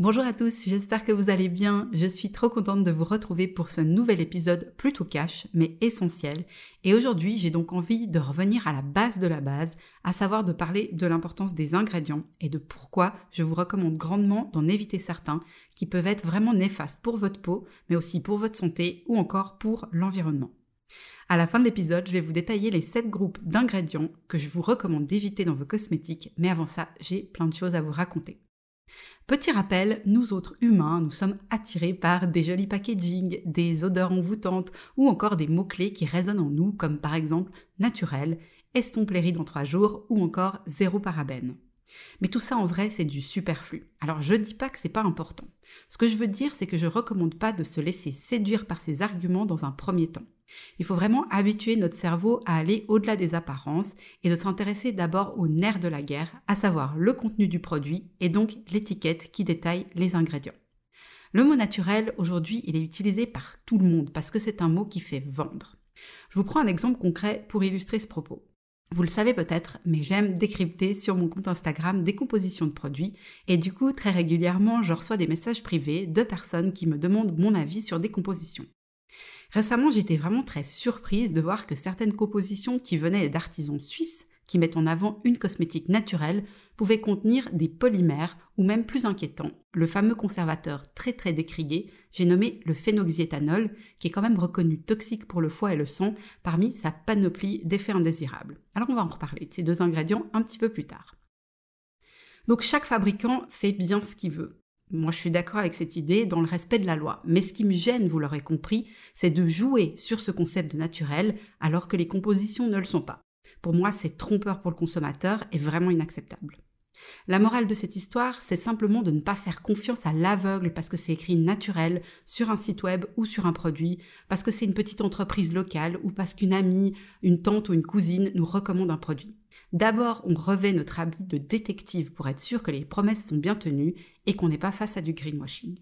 Bonjour à tous, j'espère que vous allez bien. Je suis trop contente de vous retrouver pour ce nouvel épisode plutôt cash mais essentiel. Et aujourd'hui, j'ai donc envie de revenir à la base de la base, à savoir de parler de l'importance des ingrédients et de pourquoi je vous recommande grandement d'en éviter certains qui peuvent être vraiment néfastes pour votre peau, mais aussi pour votre santé ou encore pour l'environnement. À la fin de l'épisode, je vais vous détailler les 7 groupes d'ingrédients que je vous recommande d'éviter dans vos cosmétiques, mais avant ça, j'ai plein de choses à vous raconter. Petit rappel, nous autres humains, nous sommes attirés par des jolis packaging, des odeurs envoûtantes ou encore des mots-clés qui résonnent en nous comme par exemple naturel, estompe les rides en 3 jours ou encore zéro parabène. Mais tout ça en vrai, c'est du superflu. Alors je dis pas que c'est pas important. Ce que je veux dire, c'est que je recommande pas de se laisser séduire par ces arguments dans un premier temps. Il faut vraiment habituer notre cerveau à aller au-delà des apparences et de s'intéresser d'abord au nerf de la guerre, à savoir le contenu du produit et donc l'étiquette qui détaille les ingrédients. Le mot naturel, aujourd'hui, il est utilisé par tout le monde parce que c'est un mot qui fait vendre. Je vous prends un exemple concret pour illustrer ce propos. Vous le savez peut-être, mais j'aime décrypter sur mon compte Instagram des compositions de produits et du coup très régulièrement je reçois des messages privés de personnes qui me demandent mon avis sur des compositions. Récemment j'étais vraiment très surprise de voir que certaines compositions qui venaient d'artisans suisses qui mettent en avant une cosmétique naturelle pouvaient contenir des polymères ou même plus inquiétant, le fameux conservateur très très décrié, j'ai nommé le phénoxyéthanol, qui est quand même reconnu toxique pour le foie et le sang parmi sa panoplie d'effets indésirables. Alors on va en reparler de ces deux ingrédients un petit peu plus tard. Donc chaque fabricant fait bien ce qu'il veut. Moi, je suis d'accord avec cette idée dans le respect de la loi. Mais ce qui me gêne, vous l'aurez compris, c'est de jouer sur ce concept de naturel alors que les compositions ne le sont pas. Pour moi, c'est trompeur pour le consommateur et vraiment inacceptable. La morale de cette histoire, c'est simplement de ne pas faire confiance à l'aveugle parce que c'est écrit naturel sur un site web ou sur un produit, parce que c'est une petite entreprise locale ou parce qu'une amie, une tante ou une cousine nous recommande un produit. D'abord, on revêt notre habit de détective pour être sûr que les promesses sont bien tenues et qu'on n'est pas face à du greenwashing.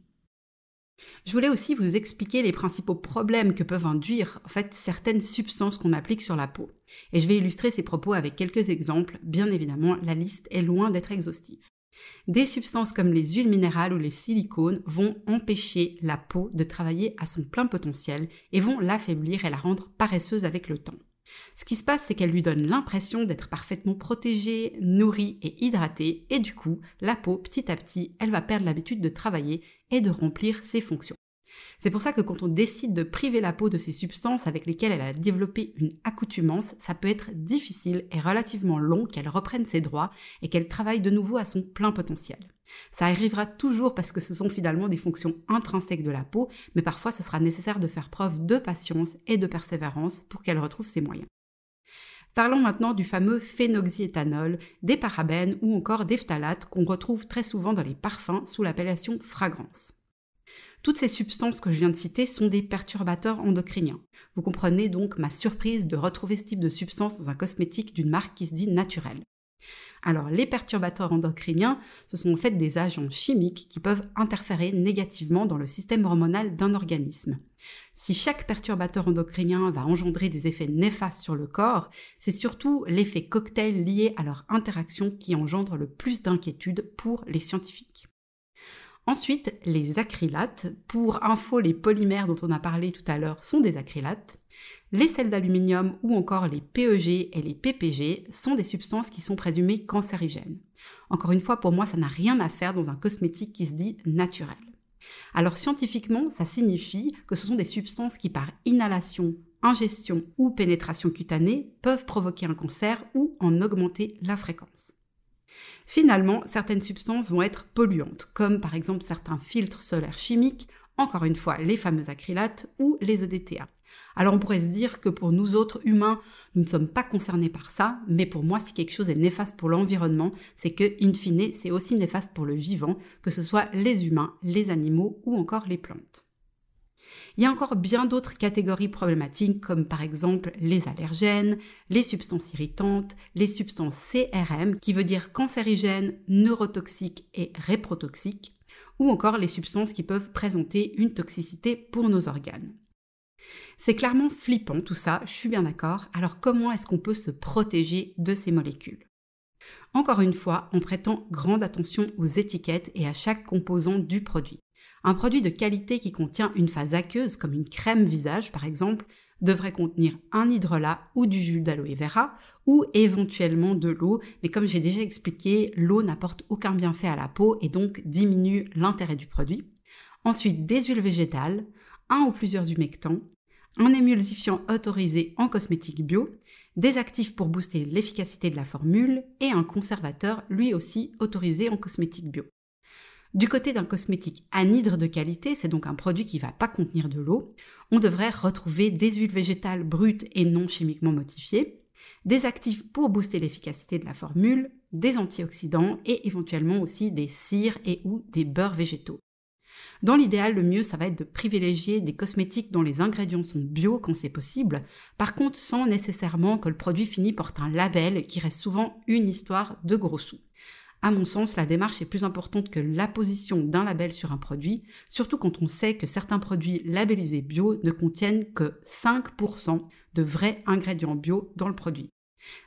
Je voulais aussi vous expliquer les principaux problèmes que peuvent induire en certaines substances qu'on applique sur la peau. Et je vais illustrer ces propos avec quelques exemples. Bien évidemment, la liste est loin d'être exhaustive. Des substances comme les huiles minérales ou les silicones vont empêcher la peau de travailler à son plein potentiel et vont l'affaiblir et la rendre paresseuse avec le temps. Ce qui se passe, c'est qu'elle lui donne l'impression d'être parfaitement protégée, nourrie et hydratée, et du coup, la peau, petit à petit, elle va perdre l'habitude de travailler et de remplir ses fonctions. C'est pour ça que quand on décide de priver la peau de ces substances avec lesquelles elle a développé une accoutumance, ça peut être difficile et relativement long qu'elle reprenne ses droits et qu'elle travaille de nouveau à son plein potentiel. Ça arrivera toujours parce que ce sont finalement des fonctions intrinsèques de la peau, mais parfois ce sera nécessaire de faire preuve de patience et de persévérance pour qu'elle retrouve ses moyens. Parlons maintenant du fameux phénoxyéthanol, des parabènes ou encore des phtalates qu'on retrouve très souvent dans les parfums sous l'appellation fragrance. Toutes ces substances que je viens de citer sont des perturbateurs endocriniens. Vous comprenez donc ma surprise de retrouver ce type de substance dans un cosmétique d'une marque qui se dit naturelle. Alors, les perturbateurs endocriniens, ce sont en fait des agents chimiques qui peuvent interférer négativement dans le système hormonal d'un organisme. Si chaque perturbateur endocrinien va engendrer des effets néfastes sur le corps, c'est surtout l'effet cocktail lié à leur interaction qui engendre le plus d'inquiétude pour les scientifiques. Ensuite, les acrylates. Pour info, les polymères dont on a parlé tout à l'heure sont des acrylates. Les sels d'aluminium ou encore les PEG et les PPG sont des substances qui sont présumées cancérigènes. Encore une fois, pour moi, ça n'a rien à faire dans un cosmétique qui se dit naturel. Alors scientifiquement, ça signifie que ce sont des substances qui par inhalation, ingestion ou pénétration cutanée peuvent provoquer un cancer ou en augmenter la fréquence. Finalement, certaines substances vont être polluantes, comme par exemple certains filtres solaires chimiques, encore une fois les fameux acrylates ou les EDTA. Alors on pourrait se dire que pour nous autres humains, nous ne sommes pas concernés par ça, mais pour moi, si quelque chose est néfaste pour l'environnement, c'est que, in fine, c'est aussi néfaste pour le vivant, que ce soit les humains, les animaux ou encore les plantes. Il y a encore bien d'autres catégories problématiques comme par exemple les allergènes, les substances irritantes, les substances CRM qui veut dire cancérigènes, neurotoxiques et réprotoxiques, ou encore les substances qui peuvent présenter une toxicité pour nos organes. C'est clairement flippant tout ça, je suis bien d'accord. Alors comment est-ce qu'on peut se protéger de ces molécules? Encore une fois, on prétend grande attention aux étiquettes et à chaque composant du produit. Un produit de qualité qui contient une phase aqueuse, comme une crème visage par exemple, devrait contenir un hydrolat ou du jus d'aloe vera ou éventuellement de l'eau, mais comme j'ai déjà expliqué, l'eau n'apporte aucun bienfait à la peau et donc diminue l'intérêt du produit. Ensuite, des huiles végétales, un ou plusieurs humectants, un émulsifiant autorisé en cosmétique bio, des actifs pour booster l'efficacité de la formule et un conservateur lui aussi autorisé en cosmétique bio. Du côté d'un cosmétique anhydre de qualité, c'est donc un produit qui ne va pas contenir de l'eau, on devrait retrouver des huiles végétales brutes et non chimiquement modifiées, des actifs pour booster l'efficacité de la formule, des antioxydants et éventuellement aussi des cires et ou des beurres végétaux. Dans l'idéal, le mieux, ça va être de privilégier des cosmétiques dont les ingrédients sont bio quand c'est possible, par contre sans nécessairement que le produit fini porte un label qui reste souvent une histoire de gros sous. À mon sens, la démarche est plus importante que l'apposition d'un label sur un produit, surtout quand on sait que certains produits labellisés bio ne contiennent que 5% de vrais ingrédients bio dans le produit.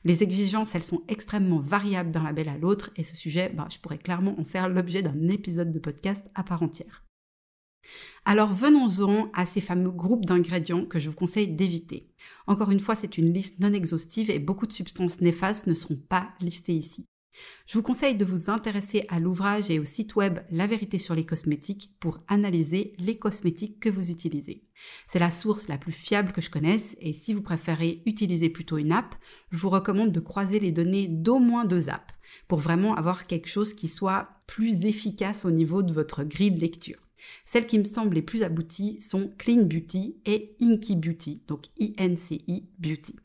Les exigences, elles sont extrêmement variables d'un label à l'autre et ce sujet, bah, je pourrais clairement en faire l'objet d'un épisode de podcast à part entière. Alors venons-en à ces fameux groupes d'ingrédients que je vous conseille d'éviter. Encore une fois, c'est une liste non exhaustive et beaucoup de substances néfastes ne seront pas listées ici. Je vous conseille de vous intéresser à l'ouvrage et au site web La vérité sur les cosmétiques pour analyser les cosmétiques que vous utilisez. C'est la source la plus fiable que je connaisse et si vous préférez utiliser plutôt une app, je vous recommande de croiser les données d'au moins deux apps pour vraiment avoir quelque chose qui soit plus efficace au niveau de votre grille de lecture. Celles qui me semblent les plus abouties sont Clean Beauty et Inky Beauty, donc I-N-C-I Beauty.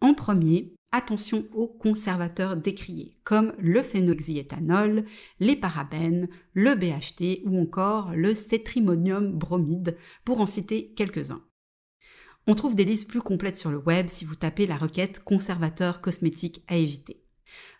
En premier, attention aux conservateurs décriés, comme le phénoxyéthanol, les parabènes, le BHT ou encore le cétrimonium bromide, pour en citer quelques-uns. On trouve des listes plus complètes sur le web si vous tapez la requête conservateur cosmétique à éviter.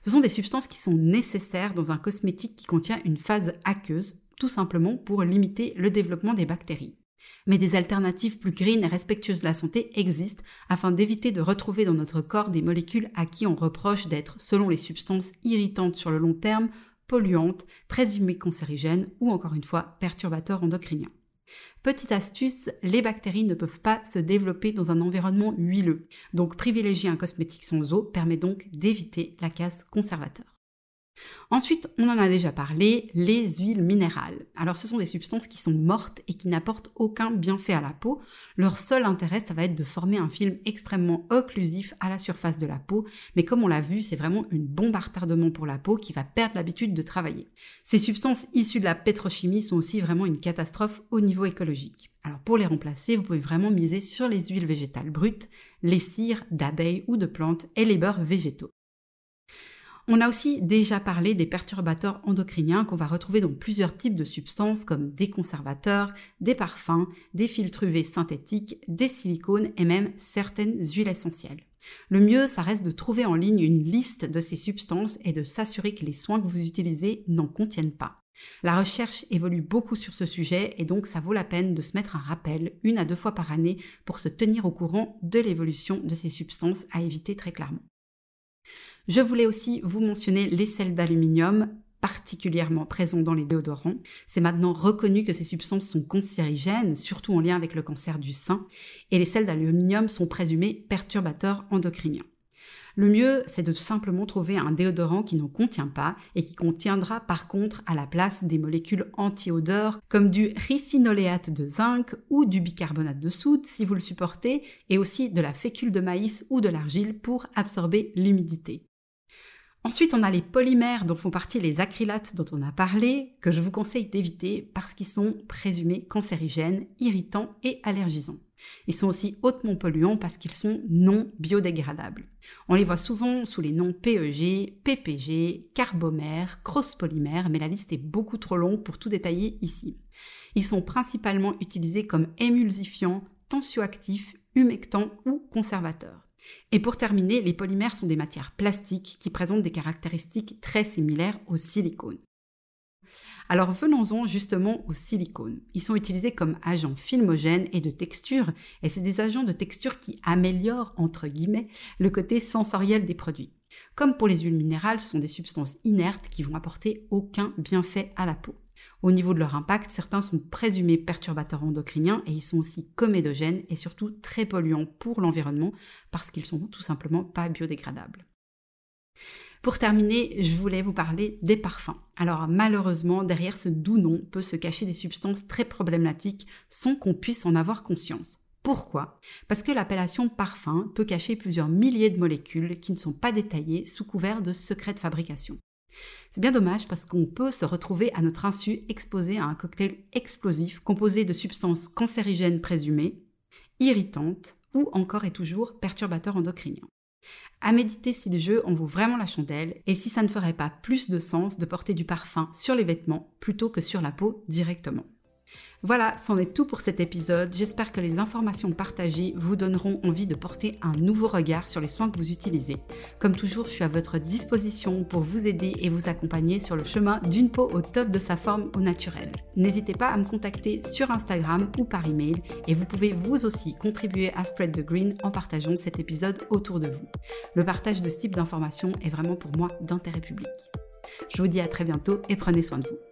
Ce sont des substances qui sont nécessaires dans un cosmétique qui contient une phase aqueuse, tout simplement pour limiter le développement des bactéries mais des alternatives plus green et respectueuses de la santé existent afin d'éviter de retrouver dans notre corps des molécules à qui on reproche d'être, selon les substances irritantes sur le long terme, polluantes, présumées cancérigènes ou encore une fois perturbateurs endocriniens. Petite astuce, les bactéries ne peuvent pas se développer dans un environnement huileux, donc privilégier un cosmétique sans eau permet donc d'éviter la casse conservateur. Ensuite, on en a déjà parlé, les huiles minérales. Alors ce sont des substances qui sont mortes et qui n'apportent aucun bienfait à la peau. Leur seul intérêt, ça va être de former un film extrêmement occlusif à la surface de la peau, mais comme on l'a vu, c'est vraiment une bombe à retardement pour la peau qui va perdre l'habitude de travailler. Ces substances issues de la pétrochimie sont aussi vraiment une catastrophe au niveau écologique. Alors pour les remplacer, vous pouvez vraiment miser sur les huiles végétales brutes, les cires d'abeilles ou de plantes et les beurres végétaux. On a aussi déjà parlé des perturbateurs endocriniens qu'on va retrouver dans plusieurs types de substances comme des conservateurs, des parfums, des filtres UV synthétiques, des silicones et même certaines huiles essentielles. Le mieux, ça reste de trouver en ligne une liste de ces substances et de s'assurer que les soins que vous utilisez n'en contiennent pas. La recherche évolue beaucoup sur ce sujet et donc ça vaut la peine de se mettre un rappel une à deux fois par année pour se tenir au courant de l'évolution de ces substances à éviter très clairement. Je voulais aussi vous mentionner les sels d'aluminium particulièrement présents dans les déodorants. C'est maintenant reconnu que ces substances sont cancérigènes, surtout en lien avec le cancer du sein, et les sels d'aluminium sont présumés perturbateurs endocriniens. Le mieux, c'est de tout simplement trouver un déodorant qui n'en contient pas et qui contiendra par contre à la place des molécules anti-odeur comme du ricinoléate de zinc ou du bicarbonate de soude si vous le supportez et aussi de la fécule de maïs ou de l'argile pour absorber l'humidité. Ensuite, on a les polymères dont font partie les acrylates dont on a parlé, que je vous conseille d'éviter parce qu'ils sont présumés cancérigènes, irritants et allergisants. Ils sont aussi hautement polluants parce qu'ils sont non biodégradables. On les voit souvent sous les noms PEG, PPG, carbomère, cross-polymère, mais la liste est beaucoup trop longue pour tout détailler ici. Ils sont principalement utilisés comme émulsifiants, tensioactifs, humectants ou conservateurs. Et pour terminer, les polymères sont des matières plastiques qui présentent des caractéristiques très similaires au silicone. Alors venons-en justement au silicone. Ils sont utilisés comme agents filmogènes et de texture, et c'est des agents de texture qui améliorent, entre guillemets, le côté sensoriel des produits. Comme pour les huiles minérales, ce sont des substances inertes qui vont apporter aucun bienfait à la peau. Au niveau de leur impact, certains sont présumés perturbateurs endocriniens et ils sont aussi comédogènes et surtout très polluants pour l'environnement parce qu'ils sont tout simplement pas biodégradables. Pour terminer, je voulais vous parler des parfums. Alors malheureusement, derrière ce doux nom peut se cacher des substances très problématiques sans qu'on puisse en avoir conscience. Pourquoi? Parce que l'appellation parfum peut cacher plusieurs milliers de molécules qui ne sont pas détaillées sous couvert de secrets de fabrication. C'est bien dommage parce qu'on peut se retrouver à notre insu exposé à un cocktail explosif composé de substances cancérigènes présumées, irritantes ou encore et toujours perturbateurs endocriniens. À méditer si le jeu en vaut vraiment la chandelle et si ça ne ferait pas plus de sens de porter du parfum sur les vêtements plutôt que sur la peau directement. Voilà, c'en est tout pour cet épisode. J'espère que les informations partagées vous donneront envie de porter un nouveau regard sur les soins que vous utilisez. Comme toujours, je suis à votre disposition pour vous aider et vous accompagner sur le chemin d'une peau au top de sa forme au naturel. N'hésitez pas à me contacter sur Instagram ou par email et vous pouvez vous aussi contribuer à Spread the Green en partageant cet épisode autour de vous. Le partage de ce type d'informations est vraiment pour moi d'intérêt public. Je vous dis à très bientôt et prenez soin de vous.